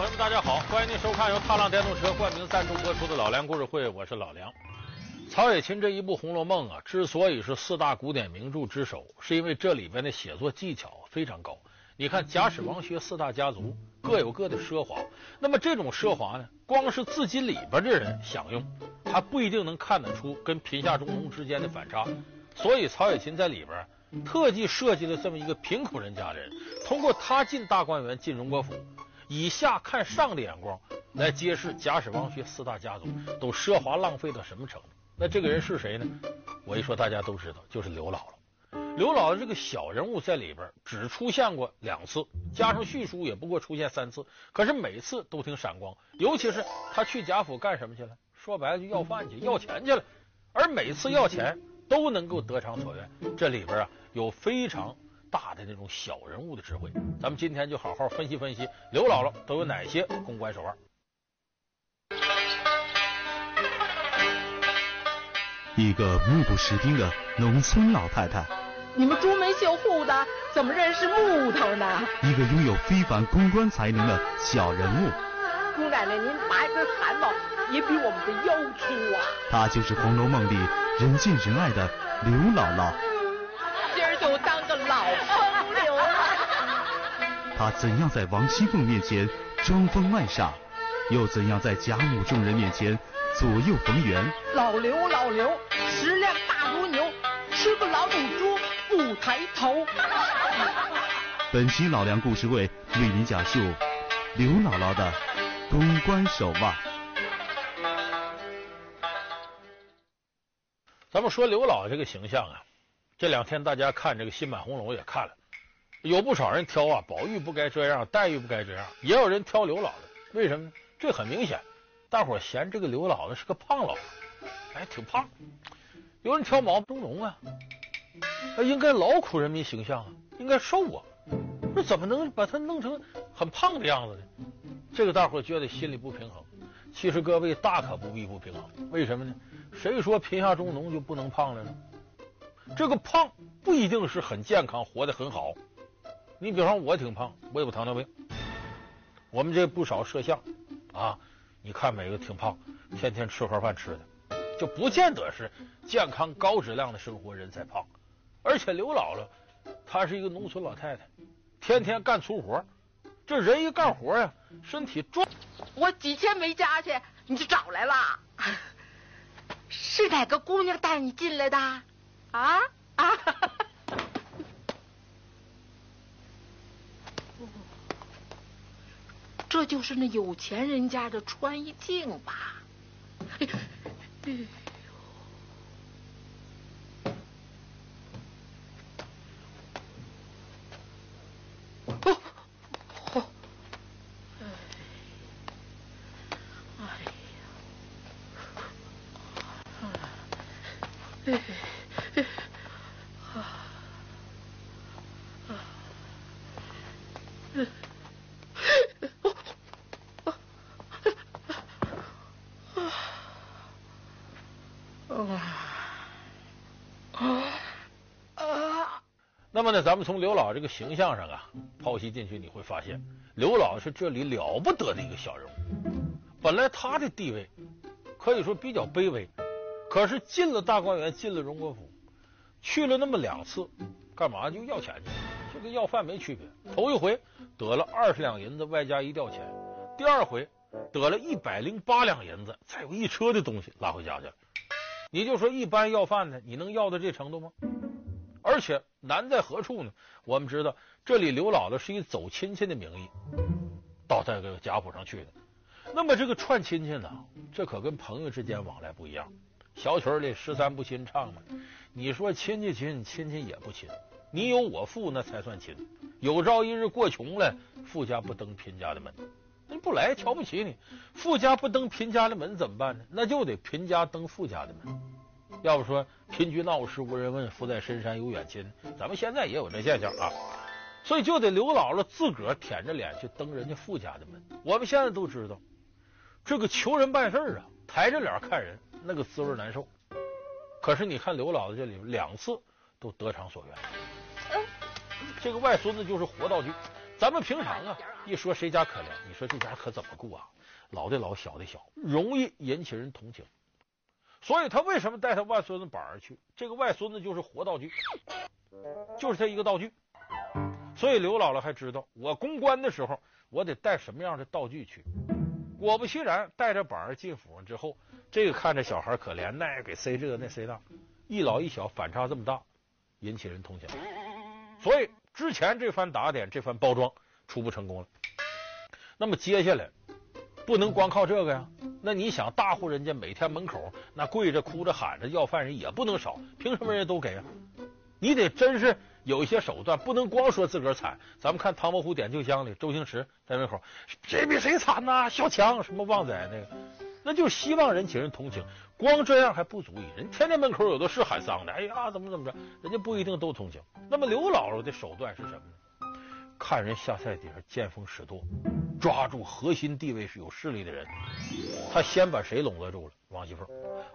朋友们，大家好，欢迎您收看由踏浪电动车冠名赞助播出的《老梁故事会》，我是老梁。曹雪芹这一部《红楼梦》啊，之所以是四大古典名著之首，是因为这里边的写作技巧非常高。你看贾史王薛四大家族各有各的奢华，那么这种奢华呢，光是自己里边的人享用，还不一定能看得出跟贫下中农之间的反差。所以曹雪芹在里边特地设计了这么一个贫苦人家的人，通过他进大观园、进荣国府，以下看上的眼光来揭示贾史王薛四大家族都奢华浪费到什么程度。那这个人是谁呢？我一说大家都知道，就是刘姥姥。刘姥姥这个小人物在里边只出现过两次，加上叙述也不过出现三次，可是每次都挺闪光。尤其是他去贾府干什么去了？说白了就要饭去，要钱去了。而每次要钱都能够得偿所愿，这里边啊有非常大的那种小人物的智慧。咱们今天就好好分析分析刘姥姥都有哪些公关手腕。一个目不识丁的农村老太太，你们朱门绣户的怎么认识木头呢？一个拥有非凡公关才能的小人物，姑奶奶您拔一根汗毛也比我们的腰粗啊！她就是《红楼梦》里人见人爱的刘姥姥。今儿就当个老风流了。她怎样在王熙凤面前装疯卖傻，又怎样在贾母众人面前左右逢源？老刘，老刘。食量大如牛，吃个老母猪不抬头。本期老梁故事会为您讲述刘姥姥的公关手腕。咱们说刘姥姥这个形象啊，这两天大家看这个新版红楼也看了，有不少人挑啊，宝玉不该这样，黛玉不该这样，也有人挑刘姥姥。为什么呢？这很明显，大伙嫌这个刘姥姥是个胖老婆，哎，挺胖。有人挑毛中农啊，那应该劳苦人民形象啊，应该瘦啊，那怎么能把他弄成很胖的样子呢？这个大伙觉得心里不平衡。其实各位大可不必不平衡，为什么呢？谁说贫下中农就不能胖了呢？这个胖不一定是很健康，活得很好。你比方我挺胖，我有糖尿病。我们这不少摄像啊，你看每个挺胖，天天吃盒饭吃的。就不见得是健康高质量的生活人才胖，而且刘姥姥她是一个农村老太太，天天干粗活，这人一干活呀，身体壮。我几天没家去，你就找来了？是哪个姑娘带你进来的？啊就是那有钱人家的穿衣镜吧呦！哦，哦，哎，哎呀，哎，哎，啊，啊，嗯。那么呢，咱们从刘老这个形象上啊，剖析进去，你会发现刘老是这里了不得的一个小人物。本来他的地位可以说比较卑微，可是进了大观园，进了荣国府，去了那么两次，干嘛就要钱去？就跟要饭没区别。头一回得了二十两银子外加一吊钱，第二回得了一百零八两银子，再有一车的东西拉回家去了。你就说一般要饭的，你能要到这程度吗？而且难在何处呢？我们知道这里刘姥姥是以走亲戚的名义到这个贾府上去的。那么这个串亲戚呢，这可跟朋友之间往来不一样。小曲里十三不亲唱嘛，你说亲戚亲，亲戚也不亲。你有我富那才算亲。有朝一日过穷了，富家不登贫家的门。那不来瞧不起你，富家不登贫家的门怎么办呢？那就得贫家登富家的门。要不说贫居闹市无人问，富在深山有远亲。咱们现在也有这现象啊，所以就得刘姥姥自个儿舔着脸去登人家富家的门。我们现在都知道，这个求人办事啊，抬着脸看人，那个滋味难受。可是你看刘姥姥这里两次都得偿所愿，这个外孙子就是活道具。咱们平常啊。一说谁家可怜，你说这家可怎么顾啊？老的老，小的小，容易引起人同情。所以他为什么带他外孙子板儿去？这个外孙子就是活道具，就是他一个道具。所以刘姥姥还知道，我公关的时候，我得带什么样的道具去。果不其然，带着板儿进府上之后，这个看着小孩可怜，那个给塞这个那塞那，一老一小反差这么大，引起人同情。所以之前这番打点，这番包装，初步成功了。那么接下来。不能光靠这个呀！那你想，大户人家每天门口那跪着、哭着、喊着要饭人也不能少，凭什么人家都给啊？你得真是有一些手段，不能光说自个儿惨。咱们看《唐伯虎点秋香》里，周星驰在门口，谁比谁惨呐？小强什么旺仔那个，那就希望人请人同情。光这样还不足以，人天天门口有的是喊丧的，哎呀，怎么怎么着，人家不一定都同情。那么刘姥姥的手段是什么呢？看人下菜碟，见风使舵。抓住核心地位是有势力的人，他先把谁笼络住了？王熙凤。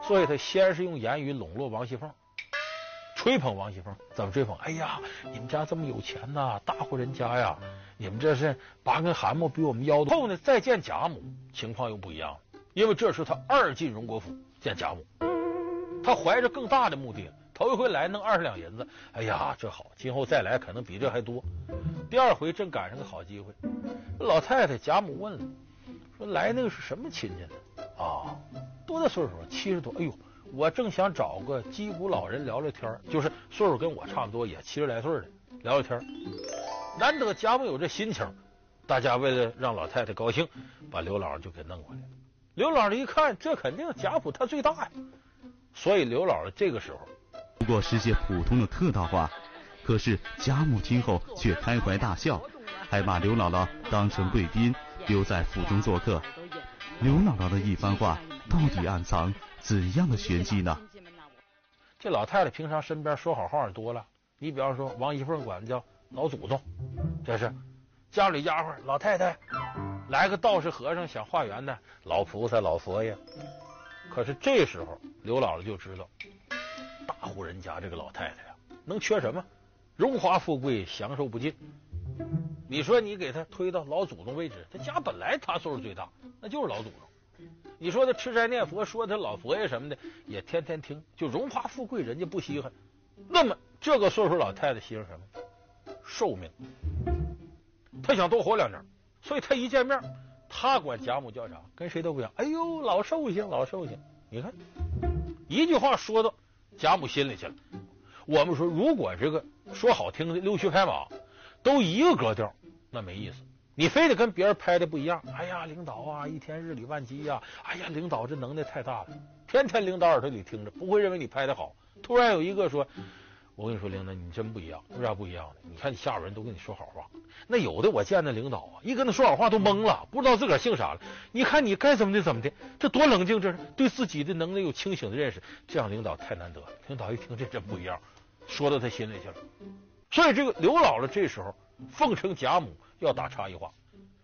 所以他先是用言语笼络王熙凤，吹捧王熙凤。怎么吹捧？哎呀，你们家这么有钱呐、大户人家呀！你们这是拔根汗毛比我们腰多。后呢，再见贾母，情况又不一样了，因为这是他二进荣国府见贾母，他怀着更大的目的。头一回来弄二十两银子，哎呀，这好，今后再来可能比这还多。第二回正赶上个好机会，老太太贾母问了，说来那个是什么亲戚呢？啊，多大岁数？七十多。哎呦，我正想找个击鼓老人聊聊天，就是岁数跟我差不多，也七十来岁的聊聊天。难得贾母有这心情，大家为了让老太太高兴，把刘姥姥就给弄过来。刘姥姥一看，这肯定贾府他最大呀，所以刘姥姥这个时候。不过是些普通的客套话，可是贾母听后却开怀大笑，还把刘姥姥当成贵宾留在府中做客。刘姥姥的一番话到底暗藏怎样的玄机呢？这老太太平常身边说好话多了，你比方说王一凤管叫老祖宗，这是家里丫鬟老太太，来个道士和尚想化缘的老菩萨老佛爷。可是这时候刘姥姥就知道。大户人家这个老太太呀，能缺什么？荣华富贵享受不尽。你说你给他推到老祖宗位置，他家本来他岁数最大，那就是老祖宗。你说他吃斋念佛，说他老佛爷什么的，也天天听，就荣华富贵人家不稀罕。那么这个岁数老太太稀罕什么？寿命。他想多活两年，所以他一见面，他管贾母叫啥？跟谁都不一样。哎呦，老寿星，老寿星。你看，一句话说到。贾母心里去了。我们说，如果这个说好听的溜须拍马都一个格调，那没意思。你非得跟别人拍的不一样。哎呀，领导啊，一天日理万机呀！哎呀，领导这能耐太大了，天天领导耳朵里听着，不会认为你拍的好。突然有一个说。我跟你说，领导，你真不一样，为啥不一样呢？你看你下边人都跟你说好话，那有的我见那领导啊，一跟他说好话都懵了，不知道自个儿姓啥了。你看你该怎么的怎么的，这多冷静，这是对自己的能力有清醒的认识，这样领导太难得。领导一听这真不一样，说到他心里去了。所以这个刘姥姥这时候奉承贾母要打差异化，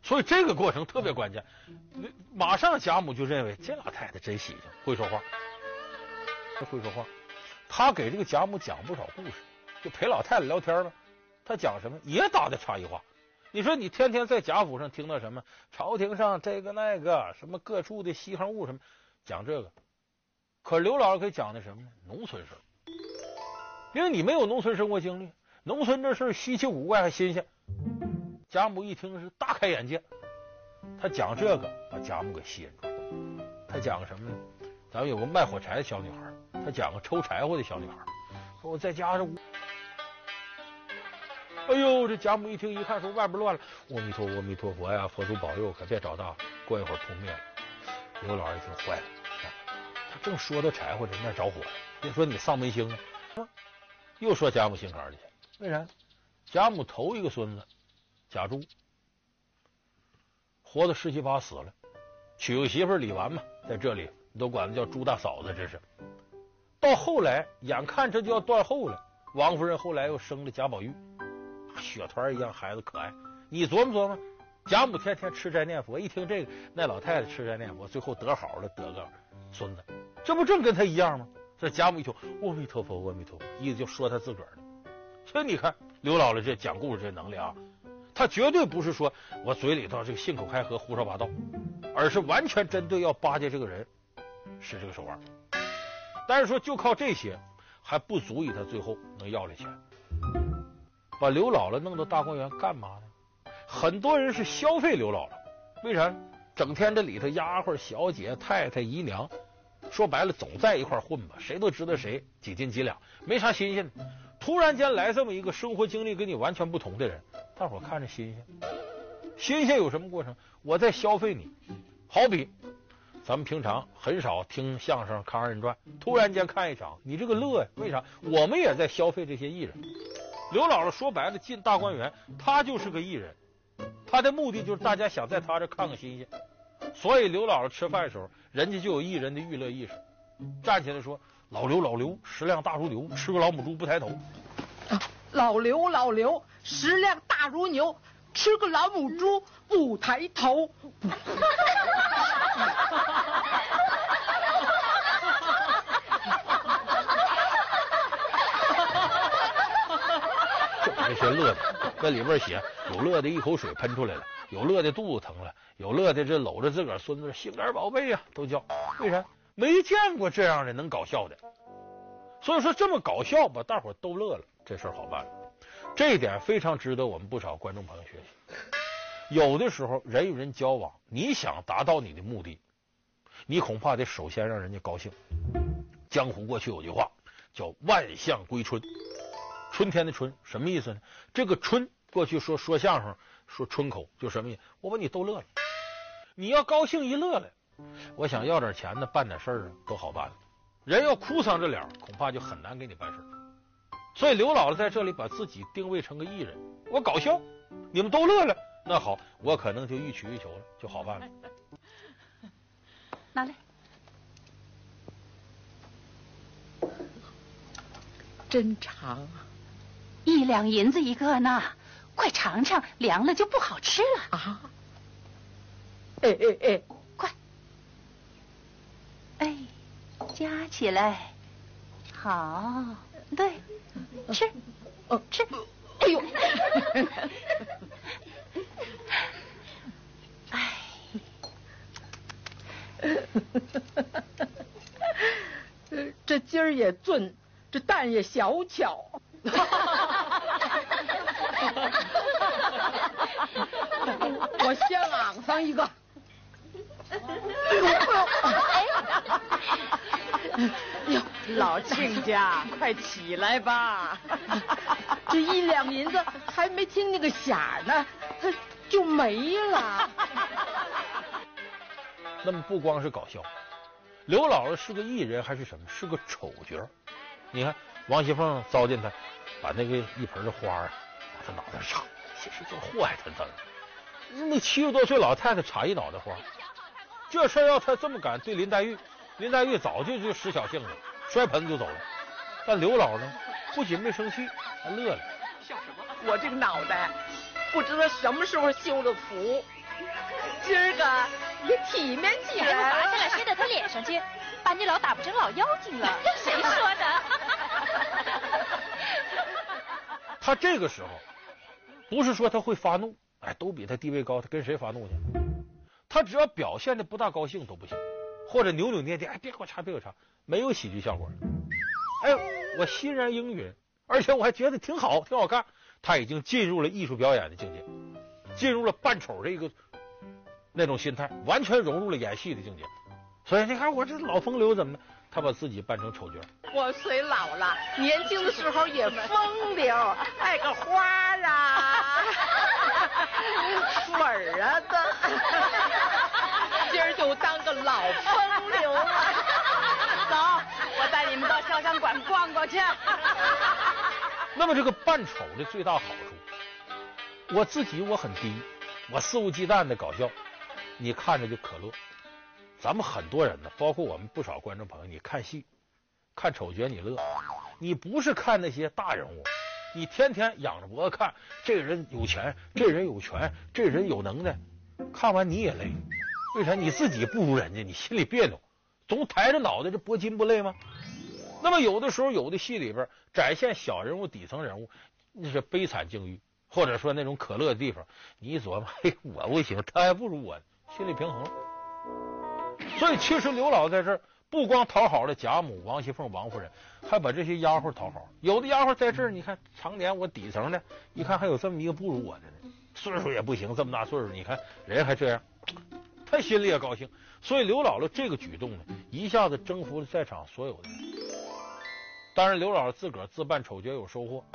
所以这个过程特别关键。马上贾母就认为这老太太真喜庆，会说话，会说话。他给这个贾母讲不少故事，就陪老太太聊天嘛。他讲什么也打的差异化。你说你天天在贾府上听到什么朝廷上这个那个什么各处的稀罕物什么，讲这个。可刘姥姥给讲的什么呢？农村事儿，因为你没有农村生活经历，农村这事儿稀奇古怪还新鲜。贾母一听是大开眼界，他讲这个把贾母给吸引住了。他讲什么呢？咱们有个卖火柴的小女孩。他讲个抽柴火的小女孩，说我在家是，哎呦，这贾母一听一看，说外边乱了，阿弥陀佛，阿弥陀佛呀，佛祖保佑，可别找大。过一会儿扑灭了。刘老二一听坏了，他正说到柴火这那着火了，别说你丧门星啊，又说贾母心坎里去。为啥？贾母头一个孙子贾珠活到十七八死了，娶个媳妇李纨嘛，在这里你都管她叫朱大嫂子，这是。到后来，眼看这就要断后了，王夫人后来又生了贾宝玉，雪团一样孩子可爱。你琢磨琢磨，贾母天天吃斋念佛，一听这个，那老太太吃斋念佛，最后得好了，得个孙子，这不正跟他一样吗？这贾母一听，阿弥陀佛，阿弥陀佛，意思就说他自个儿的。所以你看刘姥姥这讲故事这能力啊，他绝对不是说我嘴里头这个信口开河、胡说八道，而是完全针对要巴结这个人使这个手腕。但是说就靠这些还不足以他最后能要来钱。把刘姥姥弄到大观园干嘛呢？很多人是消费刘姥姥，为啥？整天这里头丫鬟、小姐、太太、姨娘，说白了总在一块混吧，谁都知道谁几斤几两，没啥新鲜的。突然间来这么一个生活经历跟你完全不同的人，大伙看着新鲜。新鲜有什么过程？我在消费你。好比咱们平常很少听相声、看二人转，突然间看一场，你这个乐呀？为啥？我们也在消费这些艺人。刘姥姥说白了进大观园，她就是个艺人，她的目的就是大家想在她这看个新鲜。所以刘姥姥吃饭的时候，人家就有艺人的娱乐意识，站起来说：“老刘老刘，食量大如牛，吃个老母猪不抬头。”啊，老刘老刘，食量大如牛，吃个老母猪不抬头。这些乐的，那里边写有乐的一口水喷出来了。有乐的肚子疼了，有乐的这搂着自个儿孙子，心肝宝贝呀，都叫。为啥？没见过这样的能搞笑的，所以说这么搞笑把大伙都乐了，这事儿好办了。这一点非常值得我们不少观众朋友学习。有的时候人与人交往，你想达到你的目的，你恐怕得首先让人家高兴。江湖过去有句话叫“万象归春”，春天的春什么意思呢？这个春过去说说相声。说春口就什么意思？我把你逗乐了，你要高兴一乐了，我想要点钱呢，办点事儿啊，都好办了。人要哭丧着脸，恐怕就很难给你办事。所以刘姥姥在这里把自己定位成个艺人，我搞笑，你们都乐了，那好，我可能就欲取欲求了，就好办了。拿来，真长啊，一两银子一个呢。快尝尝，凉了就不好吃了啊！哎哎哎，快！哎，夹起来，好，对，吃，哦，吃，哎呦，哎，这鸡儿也俊，这蛋也小巧。我先昂上一个。哎呦，老亲家，快起来吧！这一两银子还没听那个响呢，它就没了。那么不光是搞笑，刘姥姥是个艺人还是什么？是个丑角。你看王熙凤糟践他，把那个一盆的花往他脑袋上插，其实就祸害他得了。那七十多岁老太太插一脑袋花，这事儿要他这么敢对林黛玉，林黛玉早就就使小性子，摔盆子就走了。但刘姥呢，不仅没生气，还乐了。笑什么？我这个脑袋不知道什么时候修的福，今儿个也体面起来了。拔下来塞到他脸上去，把你老打不成老妖精了。谁说的？他这个时候不是说他会发怒。哎，都比他地位高，他跟谁发怒去？他只要表现的不大高兴都不行，或者扭扭捏捏，哎，别给我插，别给我插，没有喜剧效果。哎，我欣然应允，而且我还觉得挺好，挺好看。他已经进入了艺术表演的境界，进入了扮丑这个那种心态，完全融入了演戏的境界。所以你看我这老风流怎么的？他把自己扮成丑角。我虽老了，年轻的时候也风流，爱个花啊。水儿啊的，今儿就当个老风流了。走，我带你们到潇湘馆逛逛去。那么这个扮丑的最大好处，我自己我很低，我肆无忌惮的搞笑，你看着就可乐。咱们很多人呢，包括我们不少观众朋友，你看戏，看丑角你乐，你不是看那些大人物。你天天仰着脖子看，这个人有钱，这人有权，这人有能耐，看完你也累。为啥？你自己不如人家，你心里别扭，总抬着脑袋，这拨筋不累吗？那么有的时候，有的戏里边展现小人物、底层人物，那是悲惨境遇或者说那种可乐的地方，你一琢磨，嘿，我不行，他还不如我，心理平衡了。所以其实刘老在这儿不光讨好了贾母、王熙凤、王夫人，还把这些丫鬟讨好。有的丫鬟在这儿，你看常年我底层的，一看还有这么一个不如我的呢，岁数也不行，这么大岁数，你看人还这样，他心里也高兴。所以刘姥姥这个举动呢，一下子征服了在场所有的人。当然，刘姥姥自个儿自办丑角有收获。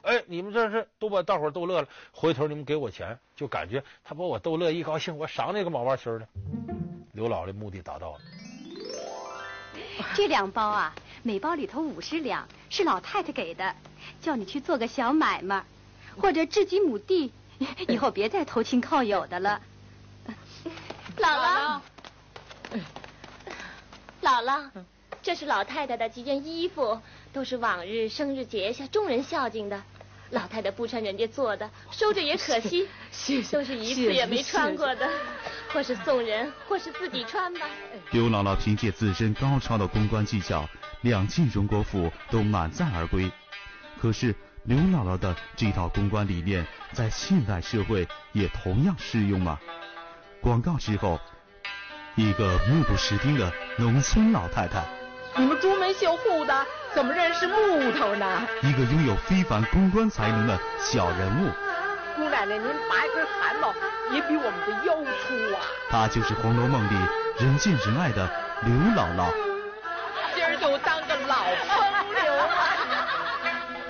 哎，你们这是都把大伙逗乐了，回头你们给我钱，就感觉他把我逗乐，一高兴我赏那个毛毛球的。刘姥姥的目的达到了。这两包啊，每包里头五十两，是老太太给的，叫你去做个小买卖，或者置几亩地，以后别再投亲靠友的了。姥姥。姥姥，这是老太太的几件衣服，都是往日生日节下众人孝敬的。老太太不穿人家做的，收着也可惜，谢谢都是一次也没穿过的，或是送人，或是自己穿吧。刘姥姥凭借自身高超的公关技巧，两进荣国府都满载而归。可是刘姥姥的这套公关理念，在现代社会也同样适用吗？广告之后。一个目不识丁的农村老太太，你们朱门绣户的怎么认识木头呢？一个拥有非凡公关才能的小人物，姑奶奶您拔一根汗毛也比我们的腰粗啊！她就是《红楼梦》里人见人爱的刘姥姥。今儿就当个老风流了。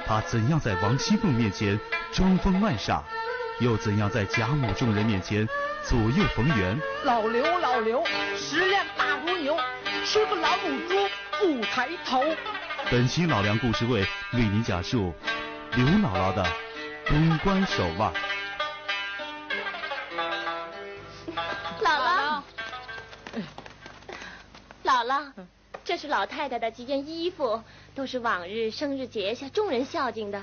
她怎样在王熙凤面前装疯卖傻，又怎样在贾母众人面前？左右逢源，老刘老刘，食量大如牛，吃个老母猪不抬头。本期老梁故事会为您讲述刘姥姥的公关手腕。姥姥，姥姥，这是老太太的几件衣服，都是往日生日节下众人孝敬的。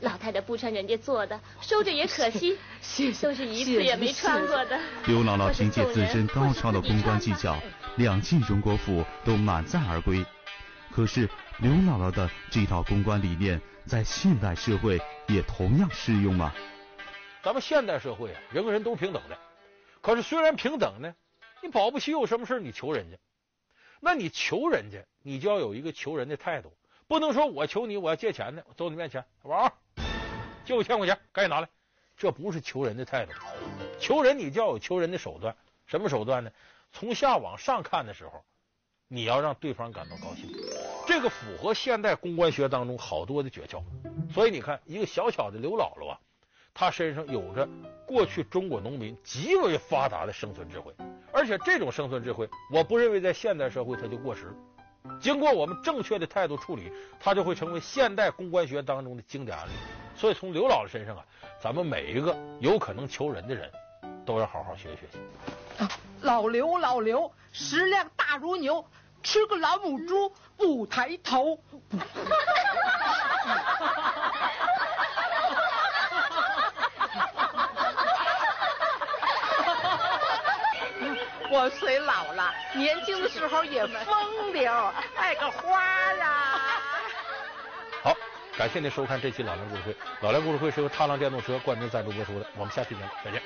老太太不穿人家做的，收着也可惜，都是一次也没穿过的。刘姥姥凭借自身高超的公关技巧，两进荣国府都满载而归。可是刘姥姥的这套公关理念，在现代社会也同样适用吗？咱们现代社会啊，人和人都平等的。可是虽然平等呢，你保不齐有什么事你求人家。那你求人家，你就要有一个求人的态度，不能说我求你，我要借钱呢，走你面前，王。借我千块钱，赶紧拿来！这不是求人的态度，求人你就要有求人的手段。什么手段呢？从下往上看的时候，你要让对方感到高兴。这个符合现代公关学当中好多的诀窍。所以你看，一个小小的刘姥姥啊，她身上有着过去中国农民极为发达的生存智慧，而且这种生存智慧，我不认为在现代社会它就过时。经过我们正确的态度处理，它就会成为现代公关学当中的经典案例。所以从刘姥姥身上啊，咱们每一个有可能求人的人，都要好好学习学习。老刘老刘，食量大如牛，吃个老母猪不抬头。我虽老了，年轻的时候也风流，爱个花啊。好。感谢您收看这期老梁故事会。老梁故事会是由踏浪电动车冠名赞助播出的。我们下期节目再见。